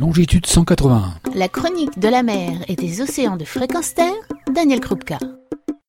longitude 181. La chronique de la mer et des océans de fréquence terre, Daniel Krupka.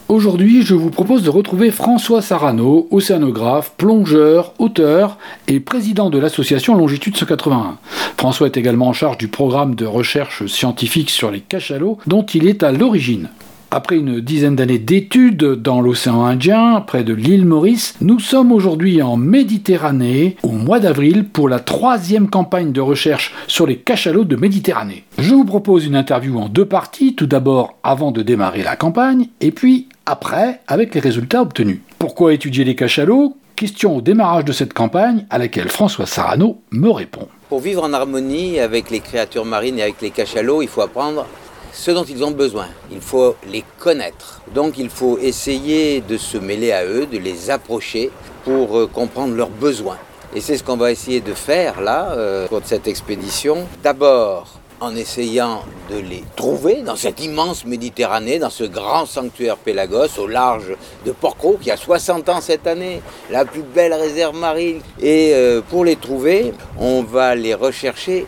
Aujourd'hui, je vous propose de retrouver François Sarano, océanographe, plongeur, auteur et président de l'association Longitude 181. François est également en charge du programme de recherche scientifique sur les cachalots dont il est à l'origine. Après une dizaine d'années d'études dans l'océan Indien, près de l'île Maurice, nous sommes aujourd'hui en Méditerranée, au mois d'avril, pour la troisième campagne de recherche sur les cachalots de Méditerranée. Je vous propose une interview en deux parties, tout d'abord avant de démarrer la campagne, et puis après avec les résultats obtenus. Pourquoi étudier les cachalots? Question au démarrage de cette campagne à laquelle François Sarano me répond. Pour vivre en harmonie avec les créatures marines et avec les cachalots, il faut apprendre ce dont ils ont besoin. Il faut les connaître. Donc il faut essayer de se mêler à eux, de les approcher pour euh, comprendre leurs besoins. Et c'est ce qu'on va essayer de faire là, euh, pour cette expédition. D'abord, en essayant de les trouver dans cette immense Méditerranée, dans ce grand sanctuaire Pélagos au large de Porco, qui a 60 ans cette année, la plus belle réserve marine. Et euh, pour les trouver, on va les rechercher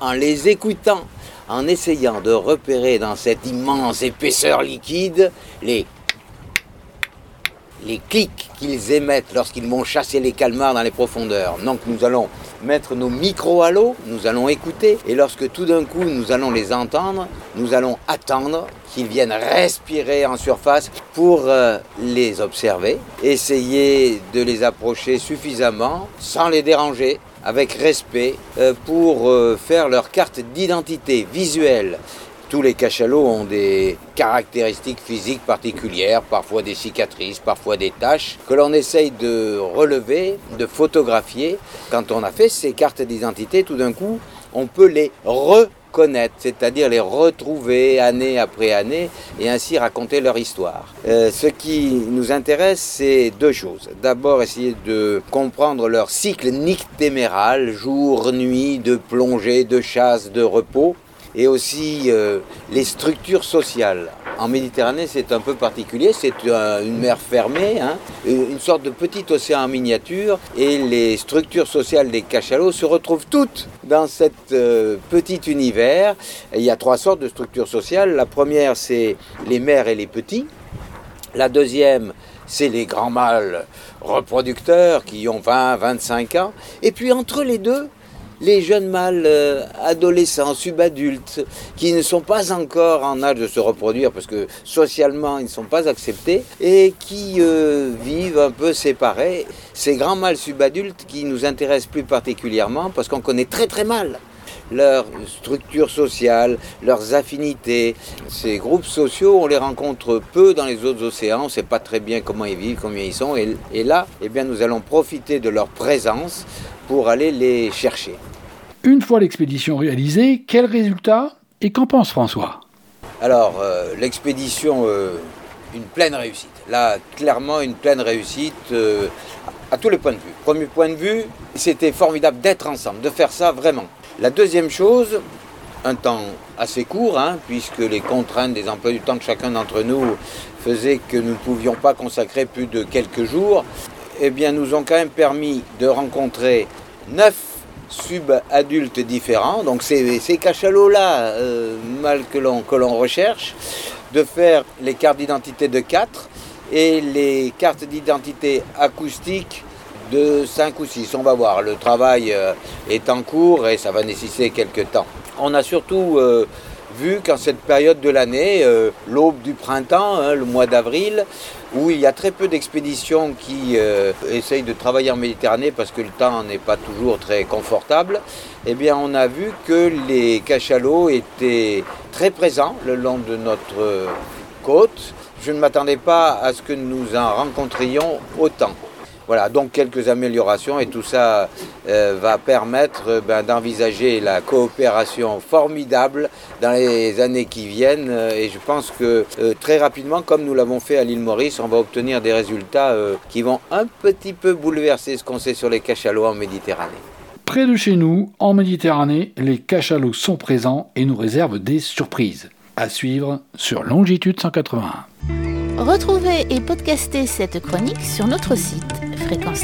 en les écoutant, en essayant de repérer dans cette immense épaisseur liquide les, les clics qu'ils émettent lorsqu'ils vont chasser les calmars dans les profondeurs. Donc nous allons mettre nos micros à l'eau, nous allons écouter, et lorsque tout d'un coup nous allons les entendre, nous allons attendre qu'ils viennent respirer en surface pour euh, les observer, essayer de les approcher suffisamment sans les déranger, avec respect euh, pour euh, faire leur carte d'identité visuelle. Tous les cachalots ont des caractéristiques physiques particulières, parfois des cicatrices, parfois des taches, que l'on essaye de relever, de photographier. Quand on a fait ces cartes d'identité, tout d'un coup, on peut les re c'est-à-dire les retrouver année après année et ainsi raconter leur histoire. Euh, ce qui nous intéresse, c'est deux choses. D'abord, essayer de comprendre leur cycle nictéméral, jour, nuit, de plongée, de chasse, de repos, et aussi euh, les structures sociales. En Méditerranée, c'est un peu particulier, c'est une mer fermée, hein, une sorte de petit océan en miniature, et les structures sociales des cachalots se retrouvent toutes dans cet euh, petit univers. il y a trois sortes de structures sociales. La première, c'est les mères et les petits. La deuxième, c'est les grands mâles reproducteurs qui ont 20, 25 ans. Et puis entre les deux, les jeunes mâles euh, adolescents, subadultes, qui ne sont pas encore en âge de se reproduire parce que socialement ils ne sont pas acceptés et qui euh, vivent un peu séparés. Ces grands mâles subadultes qui nous intéressent plus particulièrement parce qu'on connaît très très mal leur structure sociale, leurs affinités. Ces groupes sociaux, on les rencontre peu dans les autres océans, on ne sait pas très bien comment ils vivent, combien ils sont. Et, et là, eh bien, nous allons profiter de leur présence pour aller les chercher. Une fois l'expédition réalisée, quel résultat et qu'en pense François? Alors, euh, l'expédition, euh, une pleine réussite. Là, clairement, une pleine réussite euh, à tous les points de vue. Premier point de vue, c'était formidable d'être ensemble, de faire ça vraiment. La deuxième chose, un temps assez court, hein, puisque les contraintes des emplois du temps de chacun d'entre nous faisaient que nous ne pouvions pas consacrer plus de quelques jours, eh nous ont quand même permis de rencontrer neuf sub-adultes différents, donc ces, ces cachalots-là, euh, mal que l'on, que l'on recherche, de faire les cartes d'identité de 4 et les cartes d'identité acoustiques de 5 ou 6. On va voir, le travail euh, est en cours et ça va nécessiter quelques temps. On a surtout euh, vu qu'en cette période de l'année, euh, l'aube du printemps, hein, le mois d'avril, où il y a très peu d'expéditions qui essayent de travailler en Méditerranée parce que le temps n'est pas toujours très confortable, eh bien on a vu que les cachalots étaient très présents le long de notre côte. Je ne m'attendais pas à ce que nous en rencontrions autant. Voilà, donc quelques améliorations et tout ça euh, va permettre euh, ben, d'envisager la coopération formidable dans les années qui viennent. Euh, et je pense que très rapidement, comme nous l'avons fait à l'île Maurice, on va obtenir des résultats qui vont un petit peu bouleverser ce qu'on sait sur les cachalots en Méditerranée. Près de chez nous, en Méditerranée, les cachalots sont présents et nous réservent des surprises. À suivre sur Longitude 181. Retrouvez et podcastez cette chronique sur notre site fréquence